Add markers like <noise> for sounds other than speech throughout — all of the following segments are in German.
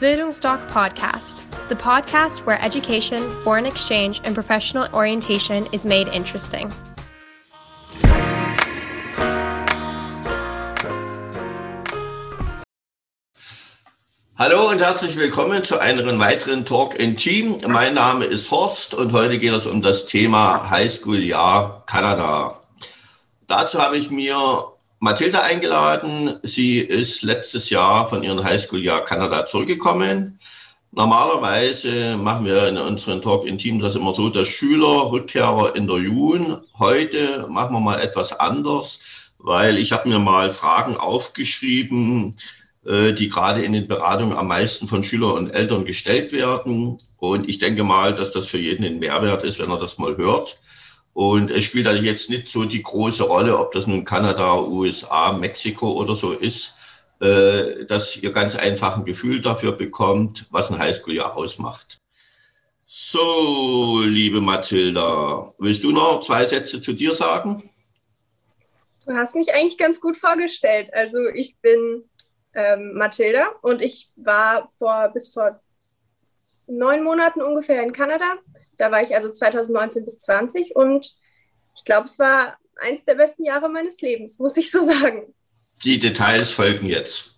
Bildungsdoc Podcast, the podcast where education, foreign exchange, and professional orientation is made interesting. Hallo und herzlich willkommen zu einem weiteren Talk in Team. Mein Name ist Horst und heute geht es um das Thema Highschool-Jahr Kanada. Dazu habe ich mir Mathilda eingeladen. Sie ist letztes Jahr von ihrem Highschool-Jahr Kanada zurückgekommen. Normalerweise machen wir in unserem Talk in Team das immer so, dass Schüler Rückkehrer interviewen. Heute machen wir mal etwas anders, weil ich habe mir mal Fragen aufgeschrieben, äh, die gerade in den Beratungen am meisten von Schülern und Eltern gestellt werden. Und ich denke mal, dass das für jeden ein Mehrwert ist, wenn er das mal hört. Und es spielt also jetzt nicht so die große Rolle, ob das nun Kanada, USA, Mexiko oder so ist, äh, dass ihr ganz einfach ein Gefühl dafür bekommt, was ein Highschool-Jahr ausmacht. So, liebe Mathilda, willst du noch zwei Sätze zu dir sagen? Du hast mich eigentlich ganz gut vorgestellt. Also ich bin ähm, Mathilda und ich war vor bis vor neun Monaten ungefähr in Kanada da war ich also 2019 bis 20 und ich glaube, es war eins der besten Jahre meines Lebens, muss ich so sagen. Die Details folgen jetzt.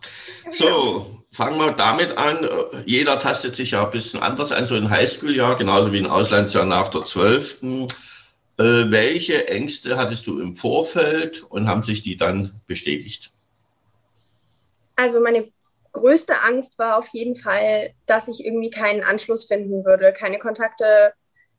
So, fangen wir damit an. Jeder tastet sich ja ein bisschen anders an, so ein Highschool-Jahr, genauso wie ein Auslandsjahr nach der 12. Äh, welche Ängste hattest du im Vorfeld und haben sich die dann bestätigt? Also meine größte Angst war auf jeden Fall, dass ich irgendwie keinen Anschluss finden würde, keine Kontakte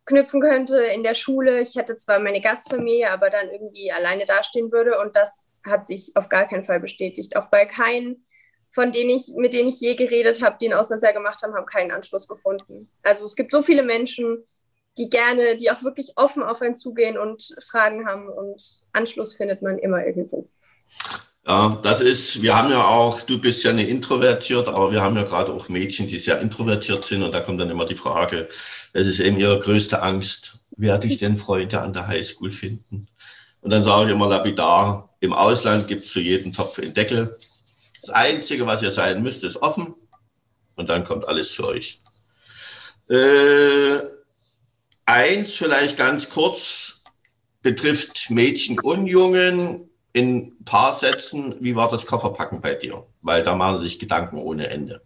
knüpfen könnte in der Schule. Ich hätte zwar meine Gastfamilie, aber dann irgendwie alleine dastehen würde. Und das hat sich auf gar keinen Fall bestätigt. Auch bei keinen, von denen ich, mit denen ich je geredet habe, die ein Auslandsjahr gemacht haben, haben keinen Anschluss gefunden. Also es gibt so viele Menschen, die gerne, die auch wirklich offen auf einen zugehen und Fragen haben und Anschluss findet man immer irgendwo. Ja, das ist, wir haben ja auch, du bist ja eine introvertiert, aber wir haben ja gerade auch Mädchen, die sehr introvertiert sind und da kommt dann immer die Frage, das ist eben ihre größte Angst, werde ich denn Freunde an der Highschool finden? Und dann sage ich immer lapidar, im Ausland gibt es für jeden Topf einen Deckel. Das Einzige, was ihr sein müsst, ist offen und dann kommt alles zu euch. Äh, eins vielleicht ganz kurz betrifft Mädchen und Jungen in ein paar Sätzen, wie war das Kofferpacken bei dir? Weil da machen sich Gedanken ohne Ende.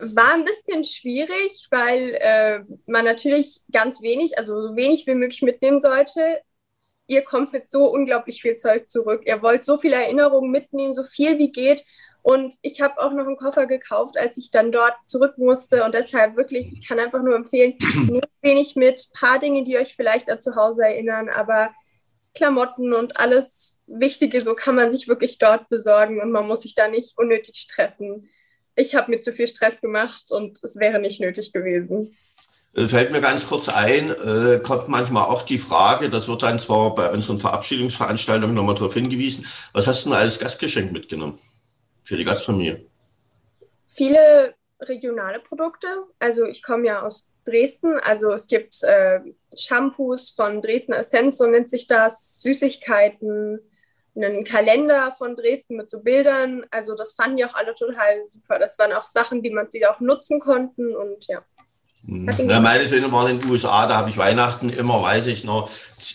War ein bisschen schwierig, weil äh, man natürlich ganz wenig, also so wenig wie möglich mitnehmen sollte. Ihr kommt mit so unglaublich viel Zeug zurück. Ihr wollt so viele Erinnerungen mitnehmen, so viel wie geht. Und ich habe auch noch einen Koffer gekauft, als ich dann dort zurück musste. Und deshalb wirklich, ich kann einfach nur empfehlen, <clears throat> nehmt wenig mit, paar Dinge, die euch vielleicht an zu Hause erinnern, aber Klamotten und alles Wichtige, so kann man sich wirklich dort besorgen und man muss sich da nicht unnötig stressen. Ich habe mir zu viel Stress gemacht und es wäre nicht nötig gewesen. Es fällt mir ganz kurz ein, äh, kommt manchmal auch die Frage, das wird dann zwar bei unseren Verabschiedungsveranstaltungen nochmal darauf hingewiesen, was hast du denn als Gastgeschenk mitgenommen für die Gastfamilie? Viele regionale Produkte. Also ich komme ja aus Dresden. Also es gibt äh, Shampoos von Dresden Essenz, so nennt sich das, Süßigkeiten, einen Kalender von Dresden mit so Bildern. Also das fanden die auch alle total super. Das waren auch Sachen, die man sie auch nutzen konnten und ja. Mhm. Ja, meine Söhne waren in den USA, da habe ich Weihnachten immer, weiß ich noch,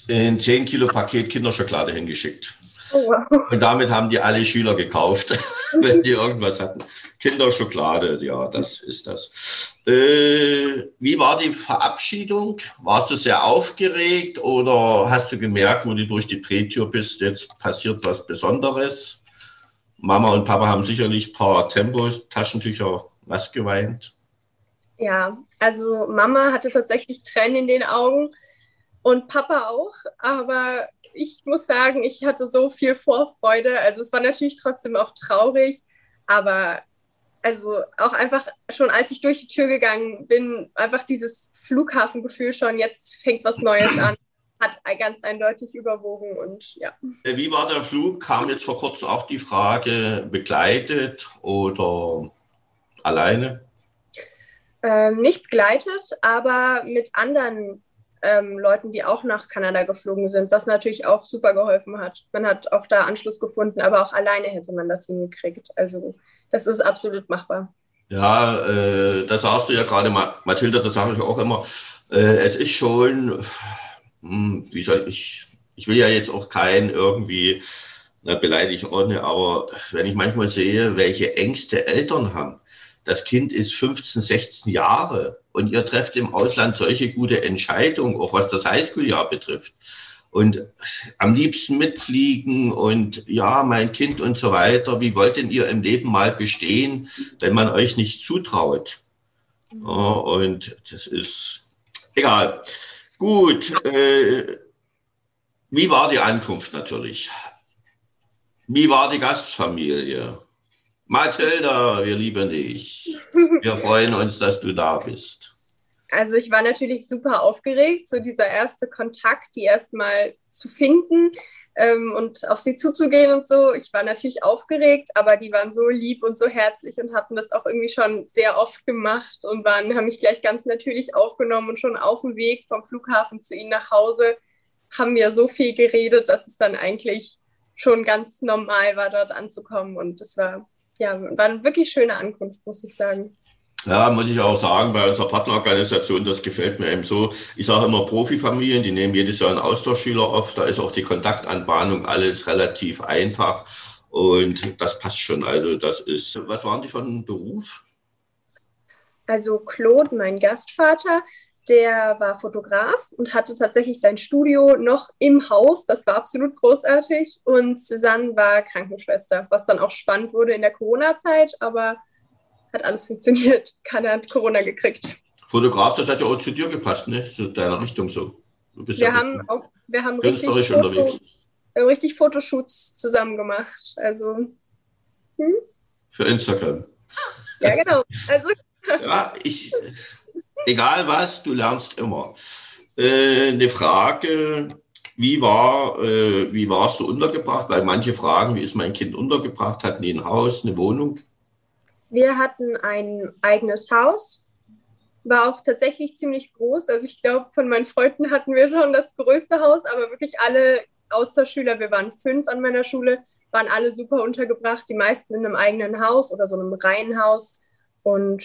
ein 10 Kilo Paket Kinderschokolade hingeschickt. Oh, wow. Und damit haben die alle Schüler gekauft, <laughs> wenn die irgendwas hatten. Kinderschokolade, ja, das ist das. Äh, wie war die Verabschiedung? Warst du sehr aufgeregt oder hast du gemerkt, wo du durch die Drehtür bist, jetzt passiert was Besonderes? Mama und Papa haben sicherlich ein paar Tempos, Taschentücher, was geweint. Ja, also Mama hatte tatsächlich Tränen in den Augen und Papa auch, aber ich muss sagen, ich hatte so viel Vorfreude. Also es war natürlich trotzdem auch traurig, aber also auch einfach schon als ich durch die Tür gegangen bin, einfach dieses Flughafengefühl schon, jetzt fängt was Neues an, hat ganz eindeutig überwogen und ja. Wie war der Flug? Kam jetzt vor kurzem auch die Frage, begleitet oder alleine? Ähm, nicht begleitet, aber mit anderen ähm, Leuten, die auch nach Kanada geflogen sind, was natürlich auch super geholfen hat. Man hat auch da Anschluss gefunden, aber auch alleine hätte man das hingekriegt. Also das ist absolut machbar. Ja, äh, das sagst du ja gerade, Mathilda, das sage ich auch immer. Äh, es ist schon, hm, wie soll ich, ich will ja jetzt auch keinen irgendwie na, beleidigen ohne, aber wenn ich manchmal sehe, welche Ängste Eltern haben, das Kind ist 15, 16 Jahre und ihr trefft im Ausland solche gute Entscheidungen, auch was das Highschool-Jahr betrifft. Und am liebsten mitfliegen und ja, mein Kind und so weiter. Wie wollt denn ihr im Leben mal bestehen, wenn man euch nicht zutraut? Ja, und das ist egal. Gut. Äh, wie war die Ankunft natürlich? Wie war die Gastfamilie? Mathilda, wir lieben dich. Wir freuen uns, dass du da bist. Also ich war natürlich super aufgeregt, so dieser erste Kontakt, die erstmal zu finden ähm, und auf sie zuzugehen und so. Ich war natürlich aufgeregt, aber die waren so lieb und so herzlich und hatten das auch irgendwie schon sehr oft gemacht und waren, haben mich gleich ganz natürlich aufgenommen und schon auf dem Weg vom Flughafen zu ihnen nach Hause haben wir so viel geredet, dass es dann eigentlich schon ganz normal war, dort anzukommen und das war ja, war eine wirklich schöne Ankunft, muss ich sagen. Ja, muss ich auch sagen, bei unserer Partnerorganisation, das gefällt mir eben so. Ich sage immer Profifamilien, die nehmen jedes Jahr einen Austauschschüler auf. Da ist auch die Kontaktanbahnung alles relativ einfach. Und das passt schon. Also, das ist, was waren die von Beruf? Also, Claude, mein Gastvater, der war Fotograf und hatte tatsächlich sein Studio noch im Haus. Das war absolut großartig. Und Susanne war Krankenschwester, was dann auch spannend wurde in der Corona-Zeit, aber hat alles funktioniert. Keiner hat Corona gekriegt. Fotograf, das hat ja auch zu dir gepasst, ne? Zu deiner Richtung so. wir, ja haben auch, wir haben richtig, Foto, haben richtig Fotoshoots zusammen gemacht. Also. Hm? Für Instagram. Ja, genau. Also. <laughs> ja, ich egal was, du lernst immer. Äh, eine Frage, wie, war, äh, wie warst du untergebracht? Weil manche fragen, wie ist mein Kind untergebracht? Hatten die ein Haus, eine Wohnung? Wir hatten ein eigenes Haus, war auch tatsächlich ziemlich groß. Also ich glaube, von meinen Freunden hatten wir schon das größte Haus, aber wirklich alle Austauschschüler, wir waren fünf an meiner Schule, waren alle super untergebracht, die meisten in einem eigenen Haus oder so einem Reihenhaus. Und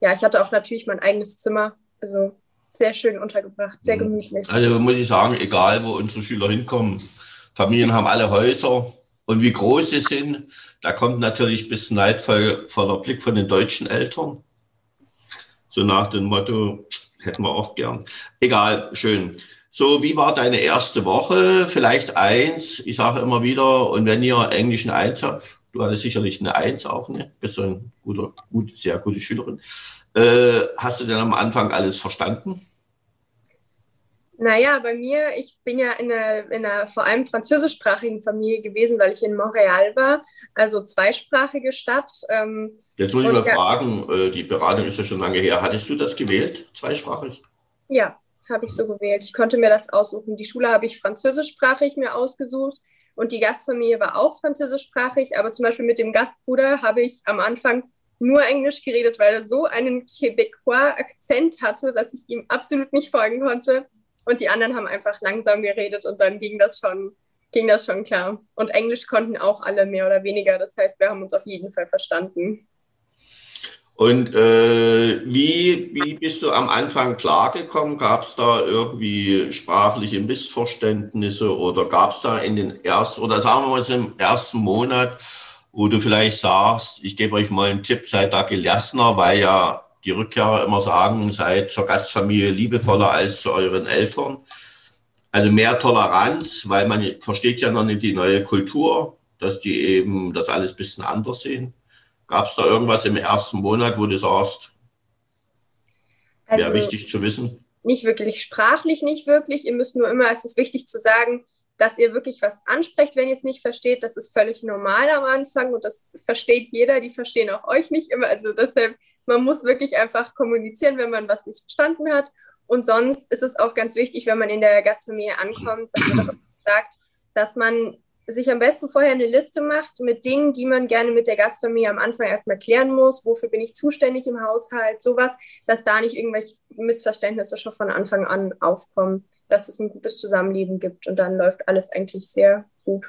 ja, ich hatte auch natürlich mein eigenes Zimmer. Also sehr schön untergebracht, sehr mhm. gemütlich. Also muss ich sagen, egal wo unsere Schüler hinkommen, Familien haben alle Häuser und wie groß sie sind, da kommt natürlich ein bisschen neidvoller Blick von den deutschen Eltern. So nach dem Motto, hätten wir auch gern. Egal, schön. So, wie war deine erste Woche? Vielleicht eins, ich sage immer wieder, und wenn ihr englischen Eins habt, Du hattest sicherlich eine Eins auch, ne? Bist du ein guter, gut, sehr gute Schülerin. Äh, hast du denn am Anfang alles verstanden? Naja, bei mir, ich bin ja in einer, in einer vor allem französischsprachigen Familie gewesen, weil ich in Montreal war, also zweisprachige Stadt. Ähm, Jetzt muss ich mal fragen, äh, die Beratung ist ja schon lange her. Hattest du das gewählt, zweisprachig? Ja, habe ich so gewählt. Ich konnte mir das aussuchen. Die Schule habe ich französischsprachig mir ausgesucht. Und die Gastfamilie war auch französischsprachig, aber zum Beispiel mit dem Gastbruder habe ich am Anfang nur Englisch geredet, weil er so einen Quebecois-Akzent hatte, dass ich ihm absolut nicht folgen konnte. Und die anderen haben einfach langsam geredet und dann ging das schon, ging das schon klar. Und Englisch konnten auch alle mehr oder weniger. Das heißt, wir haben uns auf jeden Fall verstanden. Und äh, wie, wie bist du am Anfang klargekommen? Gab es da irgendwie sprachliche Missverständnisse oder gab es da in den ersten, oder sagen wir mal im ersten Monat, wo du vielleicht sagst, ich gebe euch mal einen Tipp, seid da gelassener, weil ja die Rückkehrer immer sagen, seid zur Gastfamilie liebevoller als zu euren Eltern. Also mehr Toleranz, weil man versteht ja noch nicht die neue Kultur, dass die eben das alles ein bisschen anders sehen. Gab es da irgendwas im ersten Monat, wo du sagst, also, wäre wichtig zu wissen? Nicht wirklich sprachlich, nicht wirklich. Ihr müsst nur immer, es ist wichtig zu sagen, dass ihr wirklich was ansprecht, wenn ihr es nicht versteht. Das ist völlig normal am Anfang und das versteht jeder. Die verstehen auch euch nicht immer. Also deshalb, man muss wirklich einfach kommunizieren, wenn man was nicht verstanden hat. Und sonst ist es auch ganz wichtig, wenn man in der Gastfamilie ankommt, dass man <clears throat> sagt, dass man sich am besten vorher eine Liste macht mit Dingen, die man gerne mit der Gastfamilie am Anfang erstmal klären muss. Wofür bin ich zuständig im Haushalt? Sowas, dass da nicht irgendwelche Missverständnisse schon von Anfang an aufkommen, dass es ein gutes Zusammenleben gibt und dann läuft alles eigentlich sehr gut.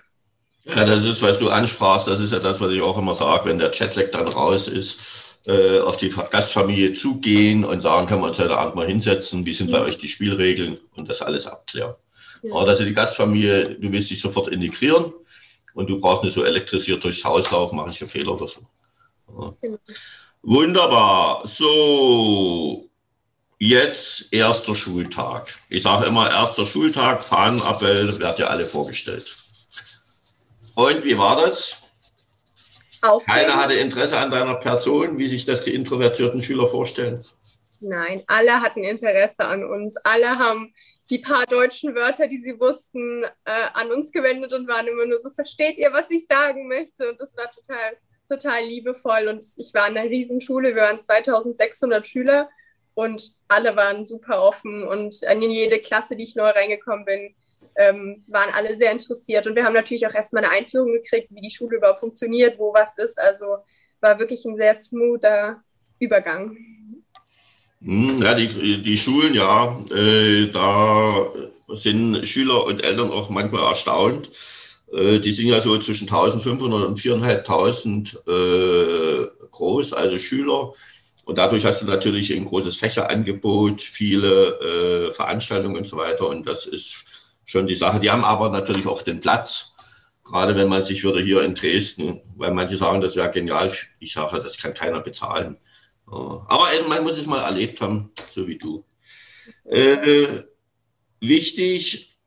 Ja, das ist, was du ansprachst, das ist ja das, was ich auch immer sage, wenn der Chatlag dann raus ist, äh, auf die Gastfamilie zugehen und sagen, können wir uns heute Abend mal hinsetzen, wie sind bei euch die Spielregeln und das alles abklären. Ja. Aber also die Gastfamilie, du willst dich sofort integrieren und du brauchst nicht so elektrisiert durchs Haus laufen, mache ich einen Fehler oder so. Ja. Genau. Wunderbar. So, jetzt erster Schultag. Ich sage immer erster Schultag, Fahnenappell, wird ja alle vorgestellt. Und wie war das? Aufregend. Keiner hatte Interesse an deiner Person, wie sich das die introvertierten Schüler vorstellen. Nein, alle hatten Interesse an uns. Alle haben die paar deutschen Wörter, die sie wussten, äh, an uns gewendet und waren immer nur so, versteht ihr, was ich sagen möchte? Und das war total, total liebevoll. Und ich war in einer Riesenschule, wir waren 2600 Schüler und alle waren super offen. Und in jede Klasse, die ich neu reingekommen bin, ähm, waren alle sehr interessiert. Und wir haben natürlich auch erstmal eine Einführung gekriegt, wie die Schule überhaupt funktioniert, wo was ist. Also war wirklich ein sehr smoother Übergang. Hm, ja, die, die Schulen, ja, äh, da sind Schüler und Eltern auch manchmal erstaunt. Äh, die sind ja so zwischen 1500 und 4500 äh, groß, also Schüler. Und dadurch hast du natürlich ein großes Fächerangebot, viele äh, Veranstaltungen und so weiter. Und das ist schon die Sache. Die haben aber natürlich auch den Platz, gerade wenn man sich würde hier in Dresden, weil manche sagen, das wäre genial. Ich sage, das kann keiner bezahlen. Aber man muss es mal erlebt haben, so wie du. Äh, wichtig,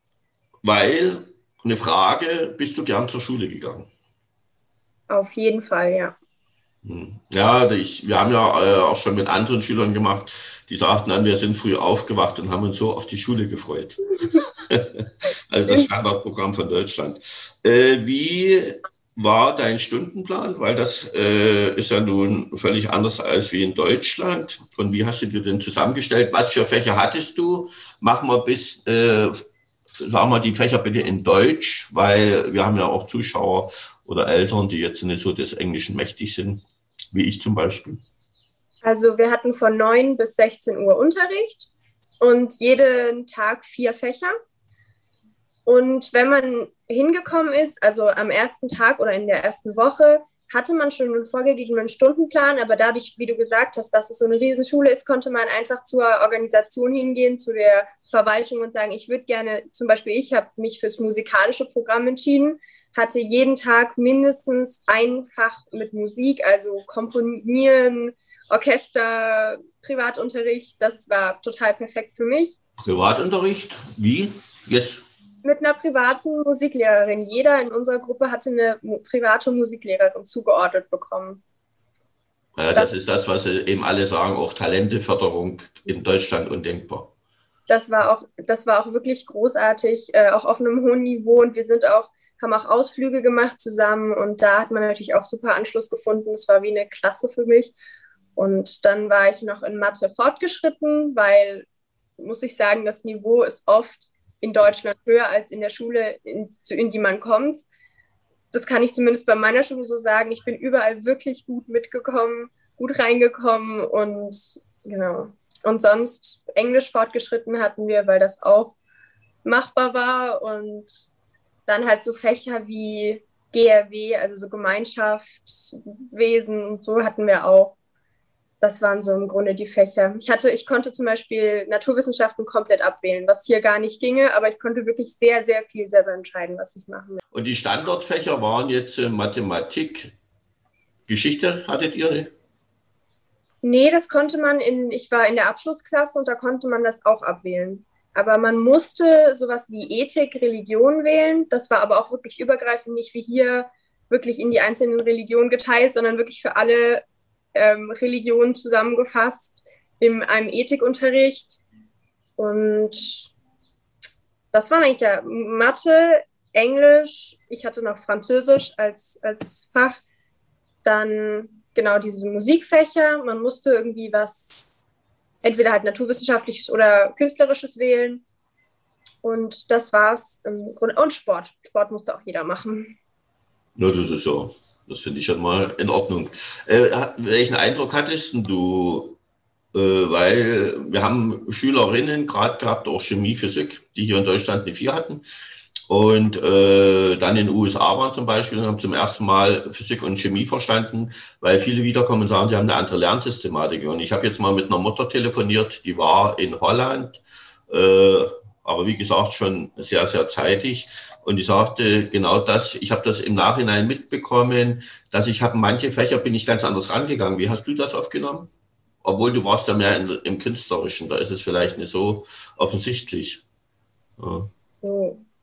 weil eine Frage, bist du gern zur Schule gegangen? Auf jeden Fall, ja. Hm. Ja, ich, wir haben ja äh, auch schon mit anderen Schülern gemacht, die sagten dann, wir sind früh aufgewacht und haben uns so auf die Schule gefreut. <laughs> also das Standardprogramm von Deutschland. Äh, wie war dein Stundenplan? Weil das äh, ist ja nun völlig anders als wie in Deutschland. Und wie hast du dir denn zusammengestellt? Was für Fächer hattest du? Machen wir bis, äh, sagen wir die Fächer bitte in Deutsch, weil wir haben ja auch Zuschauer oder Eltern, die jetzt nicht so des Englischen mächtig sind, wie ich zum Beispiel. Also wir hatten von 9 bis 16 Uhr Unterricht und jeden Tag vier Fächer. Und wenn man hingekommen ist, also am ersten Tag oder in der ersten Woche, hatte man schon einen vorgegebenen Stundenplan, aber dadurch, wie du gesagt hast, dass es so eine Riesenschule ist, konnte man einfach zur Organisation hingehen, zu der Verwaltung und sagen, ich würde gerne, zum Beispiel ich habe mich fürs musikalische Programm entschieden, hatte jeden Tag mindestens ein Fach mit Musik, also Komponieren, Orchester, Privatunterricht. Das war total perfekt für mich. Privatunterricht? Wie? Jetzt mit einer privaten Musiklehrerin. Jeder in unserer Gruppe hatte eine private Musiklehrerin zugeordnet bekommen. Ja, das, das ist das, was eben alle sagen, auch Talenteförderung in Deutschland undenkbar. Das war auch, das war auch wirklich großartig, äh, auch auf einem hohen Niveau. Und wir sind auch, haben auch Ausflüge gemacht zusammen und da hat man natürlich auch super Anschluss gefunden. Es war wie eine Klasse für mich. Und dann war ich noch in Mathe fortgeschritten, weil, muss ich sagen, das Niveau ist oft in Deutschland höher als in der Schule, in, in die man kommt. Das kann ich zumindest bei meiner Schule so sagen. Ich bin überall wirklich gut mitgekommen, gut reingekommen und genau. Und sonst Englisch fortgeschritten hatten wir, weil das auch machbar war und dann halt so Fächer wie GRW, also so Gemeinschaftswesen und so hatten wir auch das waren so im Grunde die Fächer. Ich hatte, ich konnte zum Beispiel Naturwissenschaften komplett abwählen, was hier gar nicht ginge, aber ich konnte wirklich sehr, sehr viel selber entscheiden, was ich machen will. Und die Standardfächer waren jetzt äh, Mathematik, Geschichte hattet ihr? Nee, das konnte man in, ich war in der Abschlussklasse und da konnte man das auch abwählen. Aber man musste sowas wie Ethik, Religion wählen. Das war aber auch wirklich übergreifend, nicht wie hier wirklich in die einzelnen Religionen geteilt, sondern wirklich für alle ähm, Religionen zusammengefasst in einem Ethikunterricht. Und das waren eigentlich ja Mathe, Englisch, ich hatte noch Französisch als, als Fach, dann genau diese Musikfächer. Man musste irgendwie was, entweder halt naturwissenschaftliches oder künstlerisches wählen. Und das war's. Und Sport. Sport musste auch jeder machen. Ja, das ist so. Das finde ich schon mal in Ordnung. Äh, welchen Eindruck hattest du? Äh, weil wir haben Schülerinnen gerade gehabt, auch Chemie, Physik, die hier in Deutschland eine 4 hatten. und äh, dann in den USA waren zum Beispiel und haben zum ersten Mal Physik und Chemie verstanden, weil viele wiederkommen und sagen, sie haben eine andere Lernsystematik. Und ich habe jetzt mal mit einer Mutter telefoniert, die war in Holland, äh, aber wie gesagt schon sehr, sehr zeitig. Und die sagte genau das, ich habe das im Nachhinein mitbekommen, dass ich habe manche Fächer bin ich ganz anders rangegangen. Wie hast du das aufgenommen? Obwohl du warst ja mehr in, im Künstlerischen, da ist es vielleicht nicht so offensichtlich. Ja.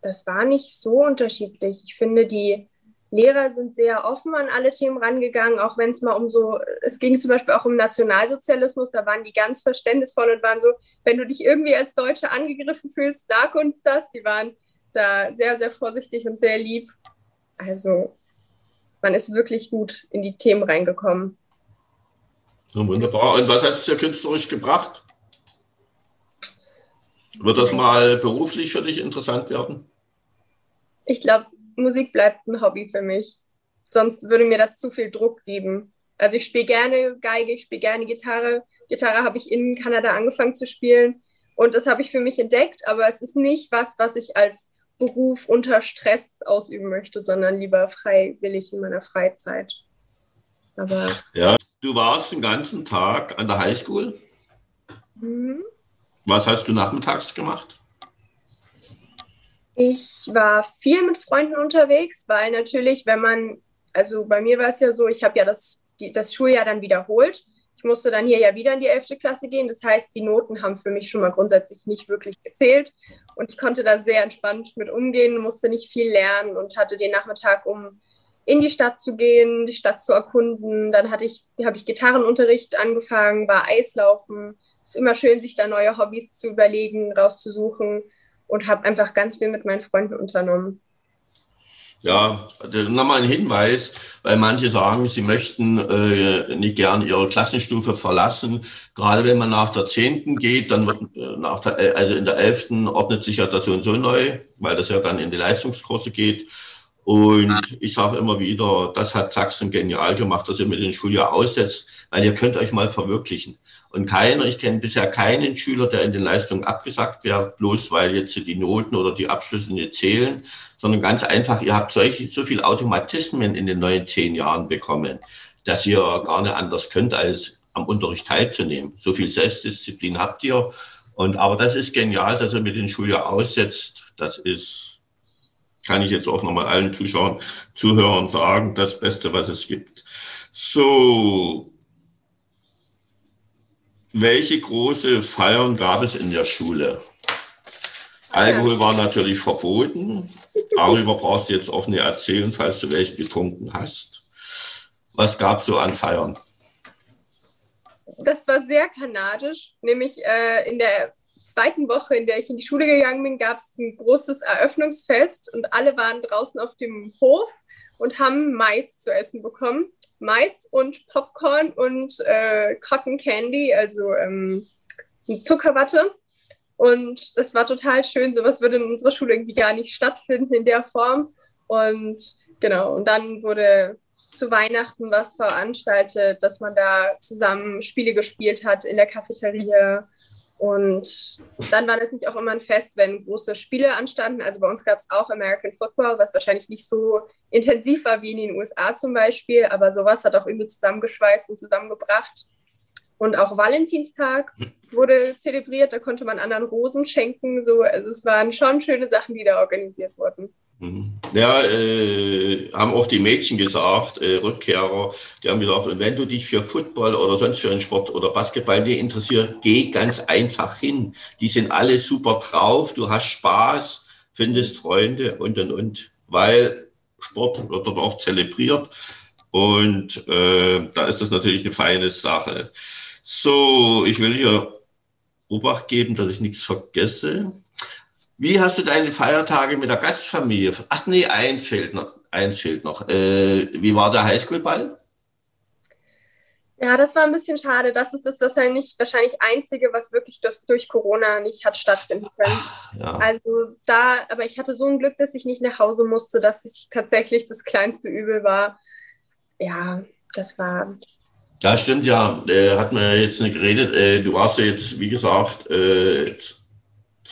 Das war nicht so unterschiedlich. Ich finde, die Lehrer sind sehr offen an alle Themen rangegangen, auch wenn es mal um so, es ging zum Beispiel auch um Nationalsozialismus, da waren die ganz verständnisvoll und waren so, wenn du dich irgendwie als Deutsche angegriffen fühlst, sag uns das. Die waren da sehr, sehr vorsichtig und sehr lieb. Also man ist wirklich gut in die Themen reingekommen. Ja, wunderbar. Und was hat es dir künstlerisch gebracht? Wird das mal beruflich für dich interessant werden? Ich glaube, Musik bleibt ein Hobby für mich. Sonst würde mir das zu viel Druck geben. Also ich spiele gerne Geige, ich spiele gerne Gitarre. Gitarre habe ich in Kanada angefangen zu spielen und das habe ich für mich entdeckt, aber es ist nicht was, was ich als Beruf unter Stress ausüben möchte, sondern lieber freiwillig in meiner Freizeit. Aber ja, du warst den ganzen Tag an der Highschool. Mhm. Was hast du nachmittags gemacht? Ich war viel mit Freunden unterwegs, weil natürlich, wenn man, also bei mir war es ja so, ich habe ja das, die, das Schuljahr dann wiederholt. Ich musste dann hier ja wieder in die 11. Klasse gehen. Das heißt, die Noten haben für mich schon mal grundsätzlich nicht wirklich gezählt. Und ich konnte da sehr entspannt mit umgehen, musste nicht viel lernen und hatte den Nachmittag, um in die Stadt zu gehen, die Stadt zu erkunden. Dann hatte ich, habe ich Gitarrenunterricht angefangen, war Eislaufen, ist immer schön, sich da neue Hobbys zu überlegen, rauszusuchen und habe einfach ganz viel mit meinen Freunden unternommen. Ja, nochmal ein Hinweis, weil manche sagen, sie möchten äh, nicht gern ihre Klassenstufe verlassen. Gerade wenn man nach der zehnten geht, dann wird äh, nach der, äh, also in der elften ordnet sich ja das so und so neu, weil das ja dann in die Leistungskurse geht. Und ich sage immer wieder, das hat Sachsen genial gemacht, dass ihr mit den Schuljahr aussetzt, weil ihr könnt euch mal verwirklichen. Und keiner, ich kenne bisher keinen Schüler, der in den Leistungen abgesagt wird, bloß weil jetzt die Noten oder die Abschlüsse nicht zählen, sondern ganz einfach, ihr habt solche, so viel Automatismen in den neuen zehn Jahren bekommen, dass ihr gar nicht anders könnt, als am Unterricht teilzunehmen. So viel Selbstdisziplin habt ihr. Und, aber das ist genial, dass ihr mit den Schuljahr aussetzt. Das ist, kann ich jetzt auch nochmal allen Zuschauern, Zuhörern sagen, das Beste, was es gibt. So, welche große Feiern gab es in der Schule? Alkohol war natürlich verboten. Darüber brauchst du jetzt auch nicht erzählen, falls du welche getrunken hast. Was gab es so an Feiern? Das war sehr kanadisch, nämlich äh, in der zweiten Woche, in der ich in die Schule gegangen bin, gab es ein großes Eröffnungsfest und alle waren draußen auf dem Hof und haben Mais zu essen bekommen. Mais und Popcorn und äh, Cotton Candy, also ähm, Zuckerwatte. Und das war total schön. Sowas würde in unserer Schule irgendwie gar nicht stattfinden in der Form. Und genau, und dann wurde zu Weihnachten was veranstaltet, dass man da zusammen Spiele gespielt hat in der Cafeteria und dann war natürlich auch immer ein Fest, wenn große Spiele anstanden. Also bei uns gab es auch American Football, was wahrscheinlich nicht so intensiv war wie in den USA zum Beispiel, aber sowas hat auch irgendwie zusammengeschweißt und zusammengebracht. Und auch Valentinstag wurde zelebriert, da konnte man anderen Rosen schenken. So, also es waren schon schöne Sachen, die da organisiert wurden. Mhm. Ja, äh, haben auch die Mädchen gesagt, äh, Rückkehrer, die haben gesagt, wenn du dich für Football oder sonst für einen Sport oder Basketball nicht interessierst, geh ganz einfach hin. Die sind alle super drauf, du hast Spaß, findest Freunde und und und, weil Sport wird dort auch zelebriert und äh, da ist das natürlich eine feine Sache. So, ich will hier Obacht geben, dass ich nichts vergesse. Wie hast du deine Feiertage mit der Gastfamilie? Ach nee, eins fehlt noch. Eins fehlt noch. Äh, wie war der Highschool-Ball? Ja, das war ein bisschen schade. Das ist das wahrscheinlich, wahrscheinlich Einzige, was wirklich durch, durch Corona nicht hat stattfinden können. Ja. Also da, aber ich hatte so ein Glück, dass ich nicht nach Hause musste, dass es tatsächlich das kleinste Übel war. Ja, das war. Ja, stimmt, ja. Äh, hat man jetzt nicht geredet. Äh, du warst ja jetzt, wie gesagt, äh,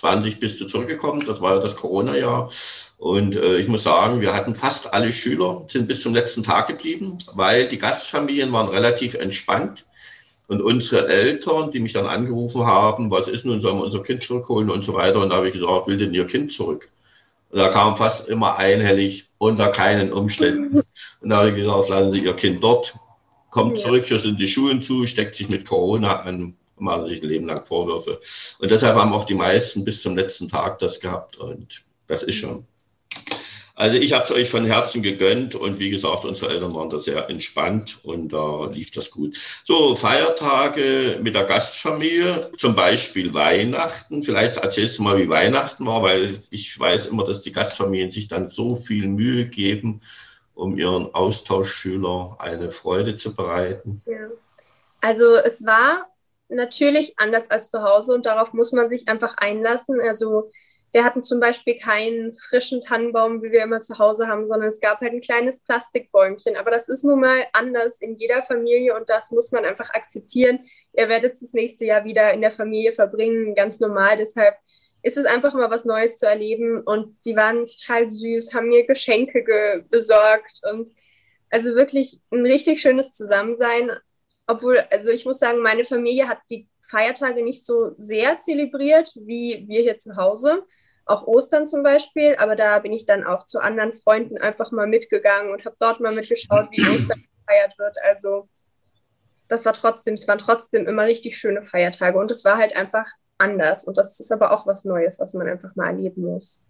20 bist du zurückgekommen, das war ja das Corona-Jahr. Und äh, ich muss sagen, wir hatten fast alle Schüler, sind bis zum letzten Tag geblieben, weil die Gastfamilien waren relativ entspannt. Und unsere Eltern, die mich dann angerufen haben, was ist nun, sollen wir unser Kind zurückholen und so weiter. Und da habe ich gesagt, will denn ihr Kind zurück? Und da kam fast immer einhellig, unter keinen Umständen. <laughs> Und da habe ich gesagt, lassen Sie Ihr Kind dort, kommt zurück, hier sind die Schulen zu, steckt sich mit Corona an, machen sich ein Leben lang Vorwürfe. Und deshalb haben auch die meisten bis zum letzten Tag das gehabt. Und das ist schon also ich habe es euch von Herzen gegönnt und wie gesagt, unsere Eltern waren da sehr entspannt und da lief das gut. So, Feiertage mit der Gastfamilie, zum Beispiel Weihnachten. Vielleicht erzählst du mal, wie Weihnachten war, weil ich weiß immer, dass die Gastfamilien sich dann so viel Mühe geben, um ihren Austauschschüler eine Freude zu bereiten. Ja. Also es war natürlich anders als zu Hause und darauf muss man sich einfach einlassen. Also wir hatten zum Beispiel keinen frischen Tannenbaum, wie wir immer zu Hause haben, sondern es gab halt ein kleines Plastikbäumchen. Aber das ist nun mal anders in jeder Familie und das muss man einfach akzeptieren. Ihr werdet das nächste Jahr wieder in der Familie verbringen, ganz normal. Deshalb ist es einfach mal was Neues zu erleben. Und die waren total süß, haben mir Geschenke ge besorgt und also wirklich ein richtig schönes Zusammensein. Obwohl, also ich muss sagen, meine Familie hat die Feiertage nicht so sehr zelebriert wie wir hier zu Hause. Auch Ostern zum Beispiel, aber da bin ich dann auch zu anderen Freunden einfach mal mitgegangen und habe dort mal mitgeschaut, wie Ostern gefeiert wird. Also das war trotzdem, es waren trotzdem immer richtig schöne Feiertage und es war halt einfach anders. Und das ist aber auch was Neues, was man einfach mal erleben muss.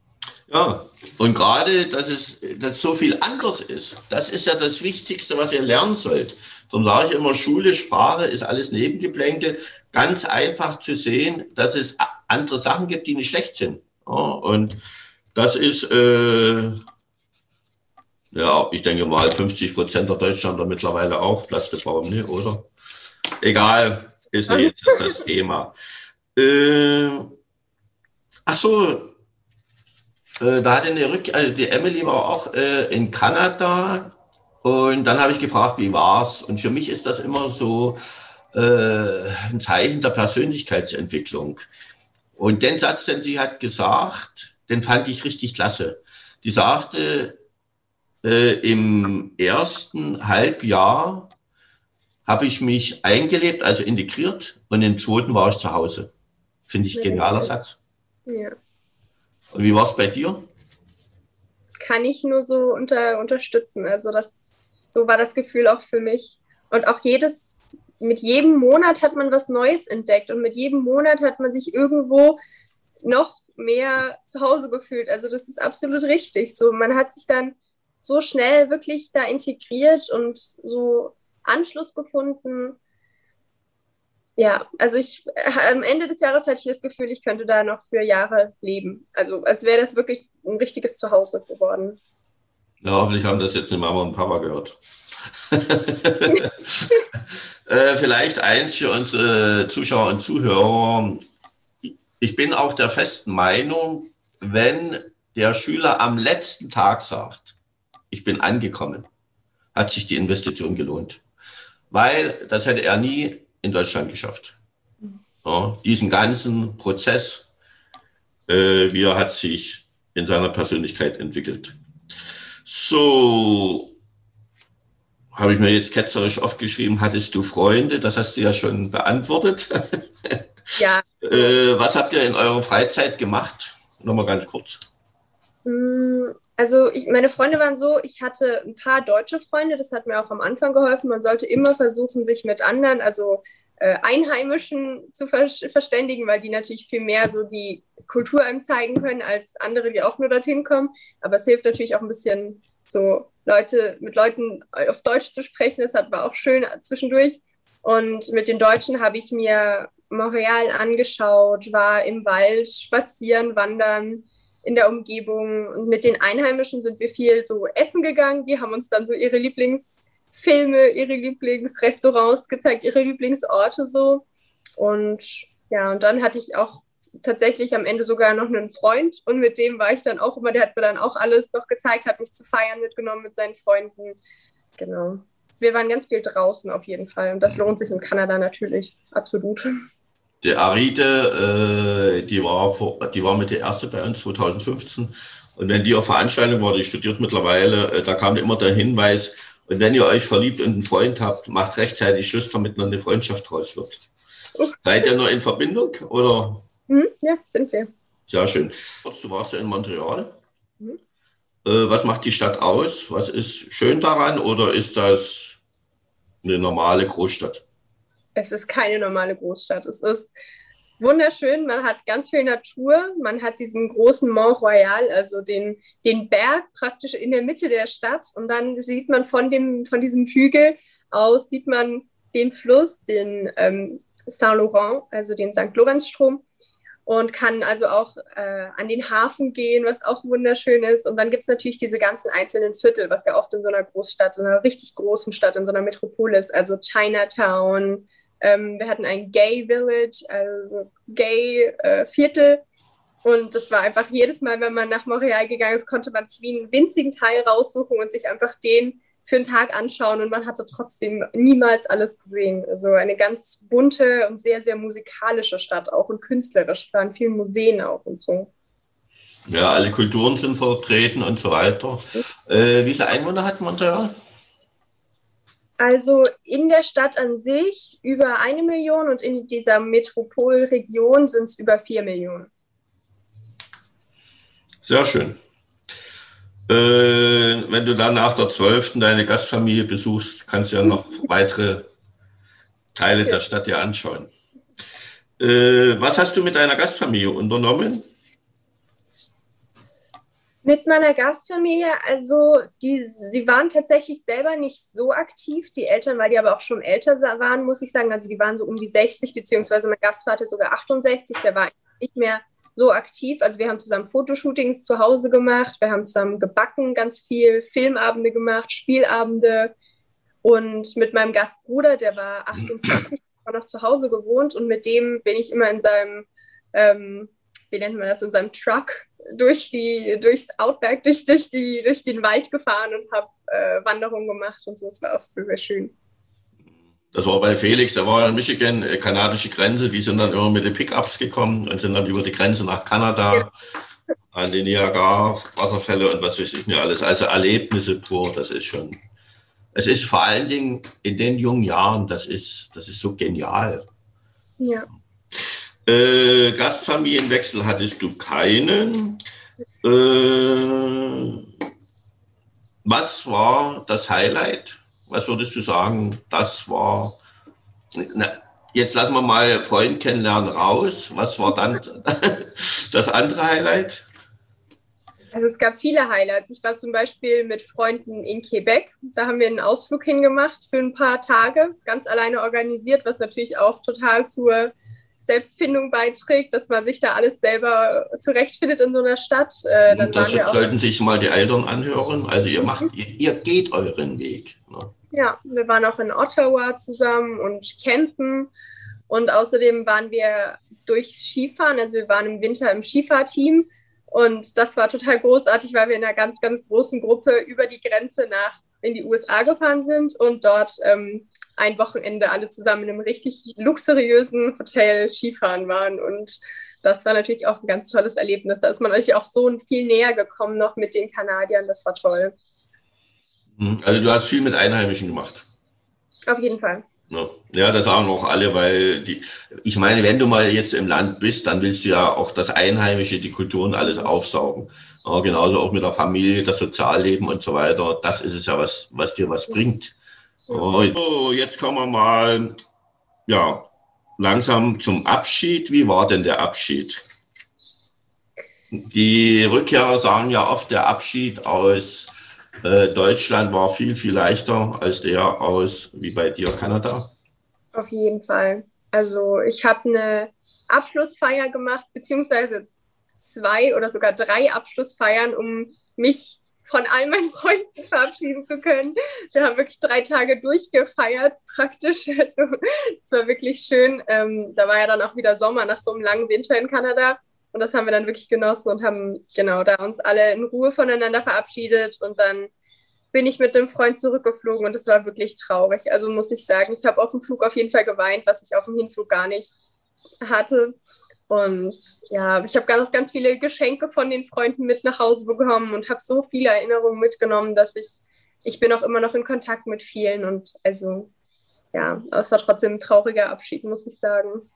Ja, und gerade, dass es dass so viel anders ist, das ist ja das Wichtigste, was ihr lernen sollt. Darum sage ich immer, Schule, Sprache ist alles Nebengeplänkel. Ganz einfach zu sehen, dass es andere Sachen gibt, die nicht schlecht sind. Ja, und das ist, äh, ja, ich denke mal, 50 Prozent der Deutschlander mittlerweile auch Plastikbaum, ne, oder? Egal, ist nicht das <laughs> Thema. Äh, ach so, äh, da hatte eine Rück also die Emily war auch äh, in Kanada und dann habe ich gefragt, wie war's? Und für mich ist das immer so äh, ein Zeichen der Persönlichkeitsentwicklung. Und den Satz, den sie hat gesagt, den fand ich richtig klasse. Die sagte, äh, im ersten Halbjahr habe ich mich eingelebt, also integriert, und im zweiten war ich zu Hause. Finde ich genialer Satz. Ja. Und wie war es bei dir? Kann ich nur so unter, unterstützen. Also das so war das Gefühl auch für mich. Und auch jedes, mit jedem Monat hat man was Neues entdeckt und mit jedem Monat hat man sich irgendwo noch mehr zu Hause gefühlt. Also das ist absolut richtig. So, man hat sich dann so schnell wirklich da integriert und so Anschluss gefunden. Ja, also ich am Ende des Jahres hatte ich das Gefühl, ich könnte da noch für Jahre leben. Also als wäre das wirklich ein richtiges Zuhause geworden. Ja, hoffentlich haben das jetzt die Mama und Papa gehört. <laughs> äh, vielleicht eins für unsere Zuschauer und Zuhörer. Ich bin auch der festen Meinung, wenn der Schüler am letzten Tag sagt, ich bin angekommen, hat sich die Investition gelohnt. Weil das hätte er nie in Deutschland geschafft. Ja, diesen ganzen Prozess, äh, wie er hat sich in seiner Persönlichkeit entwickelt. So, habe ich mir jetzt ketzerisch aufgeschrieben, hattest du Freunde? Das hast du ja schon beantwortet. <laughs> Ja. äh, was habt ihr in eurer Freizeit gemacht? Nochmal ganz kurz. Mm, also ich, meine Freunde waren so, ich hatte ein paar deutsche Freunde, das hat mir auch am Anfang geholfen. Man sollte immer versuchen, sich mit anderen, also Einheimischen zu ver verständigen, weil die natürlich viel mehr so die Kultur einem zeigen können als andere, die auch nur dorthin kommen. Aber es hilft natürlich auch ein bisschen so Leute mit Leuten auf Deutsch zu sprechen. Das hat war auch schön zwischendurch. Und mit den Deutschen habe ich mir Montreal angeschaut, war im Wald spazieren, wandern in der Umgebung. Und mit den Einheimischen sind wir viel so essen gegangen. Die haben uns dann so ihre Lieblingsfilme, ihre Lieblingsrestaurants gezeigt, ihre Lieblingsorte so. Und ja, und dann hatte ich auch tatsächlich am Ende sogar noch einen Freund und mit dem war ich dann auch immer, der hat mir dann auch alles noch gezeigt, hat mich zu feiern mitgenommen mit seinen Freunden. Genau. Wir waren ganz viel draußen auf jeden Fall und das lohnt sich in Kanada natürlich, absolut. Die Aride, äh, die, war vor, die war mit der erste bei uns 2015. Und wenn die auf Veranstaltung war, die studiert mittlerweile, äh, da kam immer der Hinweis, und wenn ihr euch verliebt und einen Freund habt, macht rechtzeitig Schluss, damit noch eine Freundschaft draus wird. Seid ihr noch in Verbindung? Oder? Mhm, ja, sind wir. Sehr schön. Du warst ja in Montreal. Mhm. Äh, was macht die Stadt aus? Was ist schön daran oder ist das eine normale Großstadt? Es ist keine normale Großstadt. Es ist wunderschön. Man hat ganz viel Natur. Man hat diesen großen Mont Royal, also den, den Berg praktisch in der Mitte der Stadt. Und dann sieht man von, dem, von diesem Hügel aus, sieht man den Fluss, den ähm, Saint-Laurent, also den St. Lorenzstrom und kann also auch äh, an den Hafen gehen, was auch wunderschön ist. Und dann gibt es natürlich diese ganzen einzelnen Viertel, was ja oft in so einer Großstadt, in einer richtig großen Stadt, in so einer Metropole ist, also Chinatown. Ähm, wir hatten ein Gay Village, also Gay äh, Viertel. Und das war einfach jedes Mal, wenn man nach Montreal gegangen ist, konnte man sich wie einen winzigen Teil raussuchen und sich einfach den für einen Tag anschauen und man hatte trotzdem niemals alles gesehen. Also eine ganz bunte und sehr, sehr musikalische Stadt auch und künstlerisch. Da waren viele Museen auch und so. Ja, alle Kulturen sind vertreten und so weiter. Äh, wie viele Einwohner hat Montreal? Also in der Stadt an sich über eine Million und in dieser Metropolregion sind es über vier Millionen. Sehr schön. Äh, wenn du dann nach der 12. deine Gastfamilie besuchst, kannst du ja noch <laughs> weitere Teile der Stadt dir anschauen. Äh, was hast du mit deiner Gastfamilie unternommen? Mit meiner Gastfamilie, also die, sie waren tatsächlich selber nicht so aktiv. Die Eltern, weil die aber auch schon älter waren, muss ich sagen. Also die waren so um die 60, beziehungsweise mein Gastvater sogar 68. Der war nicht mehr so aktiv. Also wir haben zusammen Fotoshootings zu Hause gemacht, wir haben zusammen gebacken ganz viel, Filmabende gemacht, Spielabende. Und mit meinem Gastbruder, der war 28, <clears throat> war noch zu Hause gewohnt und mit dem bin ich immer in seinem, ähm, wie nennt man das, in seinem Truck durch die, durchs Outback, durch, durch, die, durch den Wald gefahren und habe äh, Wanderungen gemacht und so. Es war auch sehr, sehr schön. Das war bei Felix, der war in Michigan, äh, kanadische Grenze, die sind dann immer mit den Pickups gekommen und sind dann über die Grenze nach Kanada ja. an die Niagara-Wasserfälle und was weiß ich mir alles. Also Erlebnisse pur, das ist schon. Es ist vor allen Dingen in den jungen Jahren, das ist, das ist so genial. Ja. Äh, Gastfamilienwechsel hattest du keinen. Äh, was war das Highlight? Was würdest du sagen, das war, na, jetzt lassen wir mal Freund kennenlernen raus. Was war dann <laughs> das andere Highlight? Also es gab viele Highlights. Ich war zum Beispiel mit Freunden in Quebec. Da haben wir einen Ausflug hingemacht für ein paar Tage, ganz alleine organisiert, was natürlich auch total zur Selbstfindung beiträgt, dass man sich da alles selber zurechtfindet in so einer Stadt. Äh, dann das sollten sich mal die Eltern anhören. Also ihr macht, ihr, ihr geht euren Weg. Ne? Ja, wir waren auch in Ottawa zusammen und campen. Und außerdem waren wir durchs Skifahren. Also wir waren im Winter im Skifahrteam. Und das war total großartig, weil wir in einer ganz, ganz großen Gruppe über die Grenze nach in die USA gefahren sind und dort ähm, ein Wochenende alle zusammen in einem richtig luxuriösen Hotel Skifahren waren. Und das war natürlich auch ein ganz tolles Erlebnis. Da ist man euch auch so viel näher gekommen noch mit den Kanadiern. Das war toll. Mhm. Also du hast viel mit Einheimischen gemacht. Auf jeden Fall. Ja, das sagen auch alle, weil die, ich meine, wenn du mal jetzt im Land bist, dann willst du ja auch das Einheimische, die Kulturen alles aufsaugen. Ja, genauso auch mit der Familie, das Sozialleben und so weiter. Das ist es ja, was, was dir was bringt. So, jetzt kommen wir mal, ja, langsam zum Abschied. Wie war denn der Abschied? Die Rückkehrer sagen ja oft, der Abschied aus äh, Deutschland war viel, viel leichter als der aus, wie bei dir, Kanada. Auf jeden Fall. Also ich habe eine Abschlussfeier gemacht, beziehungsweise zwei oder sogar drei Abschlussfeiern, um mich von all meinen Freunden verabschieden zu können. Wir haben wirklich drei Tage durchgefeiert, praktisch. <laughs> Also es war wirklich schön. Ähm, da war ja dann auch wieder Sommer nach so einem langen Winter in Kanada. Und das haben wir dann wirklich genossen und haben genau da uns alle in Ruhe voneinander verabschiedet. Und dann bin ich mit dem Freund zurückgeflogen und es war wirklich traurig. Also muss ich sagen, ich habe auf dem Flug auf jeden Fall geweint, was ich auf dem Hinflug gar nicht hatte. Und ja, ich habe noch ganz viele Geschenke von den Freunden mit nach Hause bekommen und habe so viele Erinnerungen mitgenommen, dass ich, ich bin auch immer noch in Kontakt mit vielen. Und also, ja, aber es war trotzdem ein trauriger Abschied, muss ich sagen.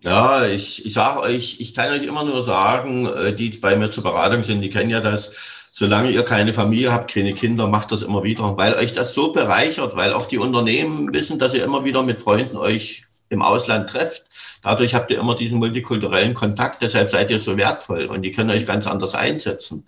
Ja, ich, ich sage euch, ich kann euch immer nur sagen, äh, die bei mir zur Beratung sind, die kennen ja das. Solange ihr keine Familie habt, keine Kinder, macht das immer wieder, weil euch das so bereichert, weil auch die Unternehmen wissen, dass ihr immer wieder mit Freunden euch im Ausland trefft. Dadurch habt ihr immer diesen multikulturellen Kontakt, deshalb seid ihr so wertvoll und die können euch ganz anders einsetzen.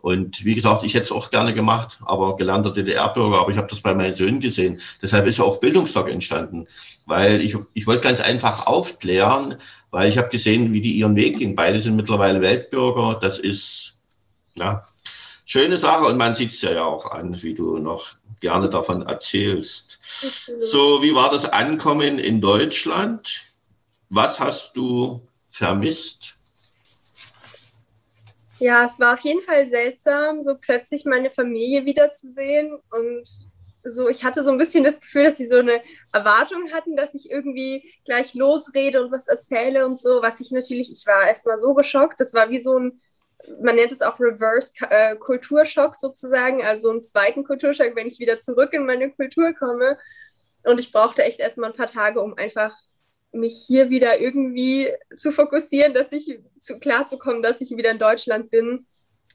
Und wie gesagt, ich hätte es auch gerne gemacht, aber gelernter DDR-Bürger, aber ich habe das bei meinen Söhnen gesehen. Deshalb ist ja auch Bildungstag entstanden, weil ich, ich wollte ganz einfach aufklären, weil ich habe gesehen, wie die ihren Weg gehen. Beide sind mittlerweile Weltbürger. Das ist ja schöne Sache und man sieht es ja auch an, wie du noch gerne davon erzählst. So, wie war das Ankommen in Deutschland? Was hast du vermisst? Ja, es war auf jeden Fall seltsam, so plötzlich meine Familie wiederzusehen. Und so, ich hatte so ein bisschen das Gefühl, dass sie so eine Erwartung hatten, dass ich irgendwie gleich losrede und was erzähle und so, was ich natürlich, ich war erstmal so geschockt. Das war wie so ein, man nennt es auch Reverse äh, Kulturschock sozusagen, also einen zweiten Kulturschock, wenn ich wieder zurück in meine Kultur komme. Und ich brauchte echt erstmal ein paar Tage, um einfach mich hier wieder irgendwie zu fokussieren, dass ich zu, klar dass ich wieder in Deutschland bin.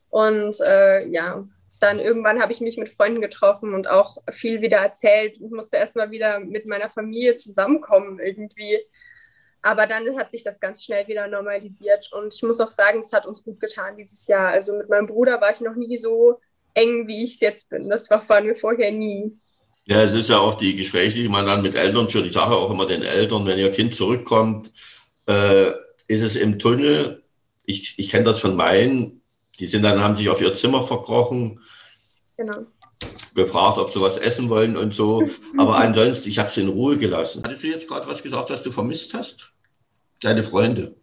Und äh, ja, dann irgendwann habe ich mich mit Freunden getroffen und auch viel wieder erzählt. Ich musste erstmal wieder mit meiner Familie zusammenkommen irgendwie. Aber dann hat sich das ganz schnell wieder normalisiert. Und ich muss auch sagen, es hat uns gut getan dieses Jahr. Also mit meinem Bruder war ich noch nie so eng, wie ich es jetzt bin. Das war, waren wir vorher nie. Ja, es ist ja auch die Gespräche, die man dann mit Eltern führt. Ich sage auch immer den Eltern, wenn ihr Kind zurückkommt, äh, ist es im Tunnel. Ich, ich kenne das von meinen. Die sind dann, haben sich auf ihr Zimmer verkrochen. Genau. Gefragt, ob sie was essen wollen und so. <laughs> Aber ansonsten, ich habe sie in Ruhe gelassen. Hattest du jetzt gerade was gesagt, was du vermisst hast? Deine Freunde.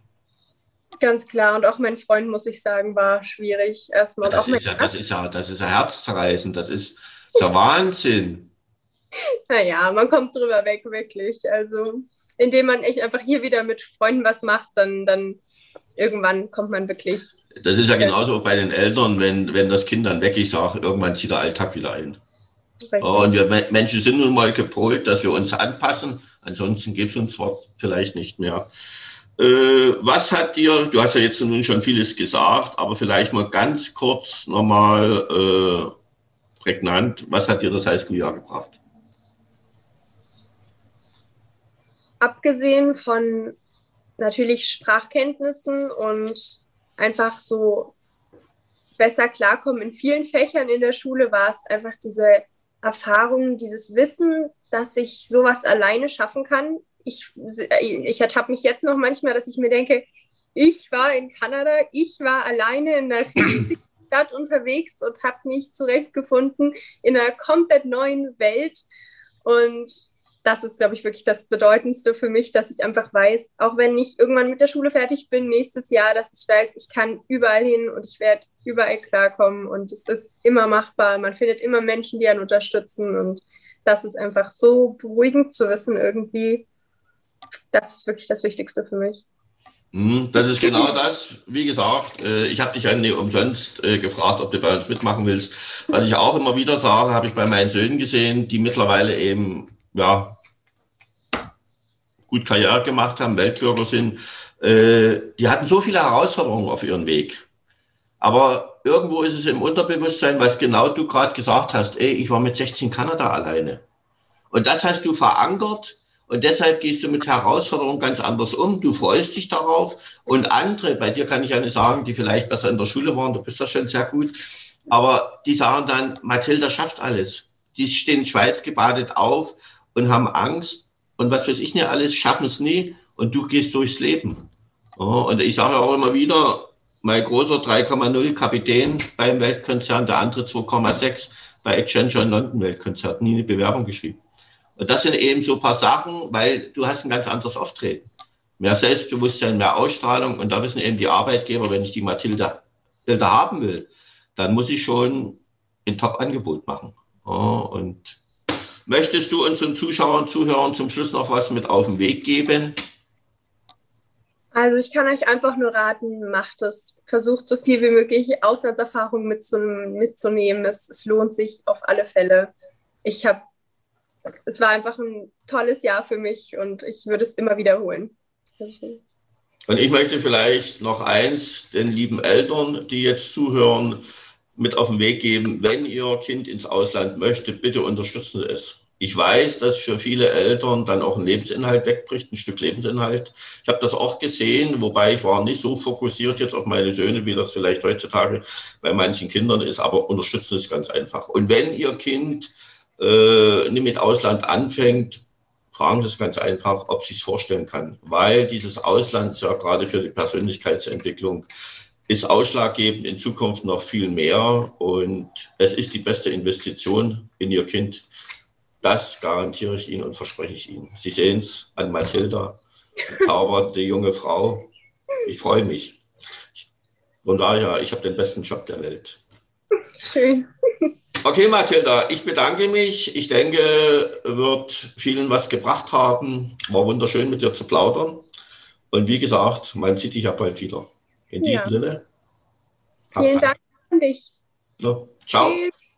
Ganz klar. Und auch mein Freund, muss ich sagen, war schwierig. Erstmal. Das, ist ja, das, ist ja, das ist ja herzzerreißend. Das ist, das ist ja Wahnsinn. <laughs> Naja, man kommt drüber weg, wirklich. Also, indem man echt einfach hier wieder mit Freunden was macht, dann, dann irgendwann kommt man wirklich. Das ist ja genauso auch bei den Eltern, wenn, wenn das Kind dann weg ist, auch irgendwann zieht der Alltag wieder ein. Richtig. Und wir Menschen sind nun mal gepolt, dass wir uns anpassen. Ansonsten gibt es uns vielleicht nicht mehr. Äh, was hat dir, du hast ja jetzt nun schon vieles gesagt, aber vielleicht mal ganz kurz nochmal äh, prägnant, was hat dir das Highschool-Jahr gebracht? abgesehen von natürlich Sprachkenntnissen und einfach so besser klarkommen in vielen Fächern in der Schule, war es einfach diese Erfahrung, dieses Wissen, dass ich sowas alleine schaffen kann. Ich, ich ertappe mich jetzt noch manchmal, dass ich mir denke, ich war in Kanada, ich war alleine in einer riesigen <laughs> Stadt unterwegs und habe mich zurechtgefunden in einer komplett neuen Welt. Und das ist, glaube ich, wirklich das Bedeutendste für mich, dass ich einfach weiß, auch wenn ich irgendwann mit der Schule fertig bin nächstes Jahr, dass ich weiß, ich kann überall hin und ich werde überall klarkommen und es ist immer machbar. Man findet immer Menschen, die einen unterstützen und das ist einfach so beruhigend zu wissen irgendwie. Das ist wirklich das Wichtigste für mich. Hm, das ist genau das. Wie gesagt, äh, ich habe dich ja nicht umsonst äh, gefragt, ob du bei uns mitmachen willst. Was ich auch immer wieder sage, habe ich bei meinen Söhnen gesehen, die mittlerweile eben ja, gut Karriere gemacht haben, Weltbürger sind, äh, die hatten so viele Herausforderungen auf ihrem Weg. Aber irgendwo ist es im Unterbewusstsein, was genau du gerade gesagt hast, ey, ich war mit 16 Kanada alleine. Und das hast du verankert und deshalb gehst du mit Herausforderungen ganz anders um. Du freust dich darauf und andere, bei dir kann ich ja nicht sagen, die vielleicht besser in der Schule waren, du bist ja schon sehr gut, aber die sagen dann, Mathilda schafft alles. Die stehen schweißgebadet auf und haben Angst und was weiß ich nicht alles, schaffen es nie und du gehst durchs Leben. und ich sage auch immer wieder, mein großer 3,0 Kapitän beim Weltkonzern, der andere 2,6 bei Accenture London Weltkonzert, nie eine Bewerbung geschrieben. Und das sind eben so ein paar Sachen, weil du hast ein ganz anderes Auftreten. Mehr Selbstbewusstsein, mehr Ausstrahlung und da wissen eben die Arbeitgeber, wenn ich die Mathilda Bilder haben will, dann muss ich schon ein Top-Angebot machen. und Möchtest du unseren Zuschauern Zuhörern zum Schluss noch was mit auf den Weg geben? Also ich kann euch einfach nur raten, macht es. Versucht so viel wie möglich Auslandserfahrung mitzunehmen. Es, es lohnt sich auf alle Fälle. Ich habe, es war einfach ein tolles Jahr für mich und ich würde es immer wiederholen. Und ich möchte vielleicht noch eins den lieben Eltern, die jetzt zuhören, mit auf den Weg geben. Wenn ihr Kind ins Ausland möchte, bitte unterstützen es. Ich weiß, dass für viele Eltern dann auch ein Lebensinhalt wegbricht, ein Stück Lebensinhalt. Ich habe das oft gesehen, wobei ich war nicht so fokussiert jetzt auf meine Söhne, wie das vielleicht heutzutage bei manchen Kindern ist, aber unterstützen ist ganz einfach. Und wenn Ihr Kind äh, mit Ausland anfängt, fragen Sie es ganz einfach, ob Sie es vorstellen kann, weil dieses Ausland ja gerade für die Persönlichkeitsentwicklung ist ausschlaggebend in Zukunft noch viel mehr und es ist die beste Investition in Ihr Kind. Das garantiere ich Ihnen und verspreche ich Ihnen. Sie sehen es an Mathilda, zaubernde junge Frau. Ich freue mich. Von daher, ich habe den besten Job der Welt. Schön. Okay, Mathilda, ich bedanke mich. Ich denke, wird vielen was gebracht haben. War wunderschön, mit dir zu plaudern. Und wie gesagt, man sieht dich ja bald wieder. In diesem ja. Sinne. Vielen Dank an dich. So, ciao. Tschüss.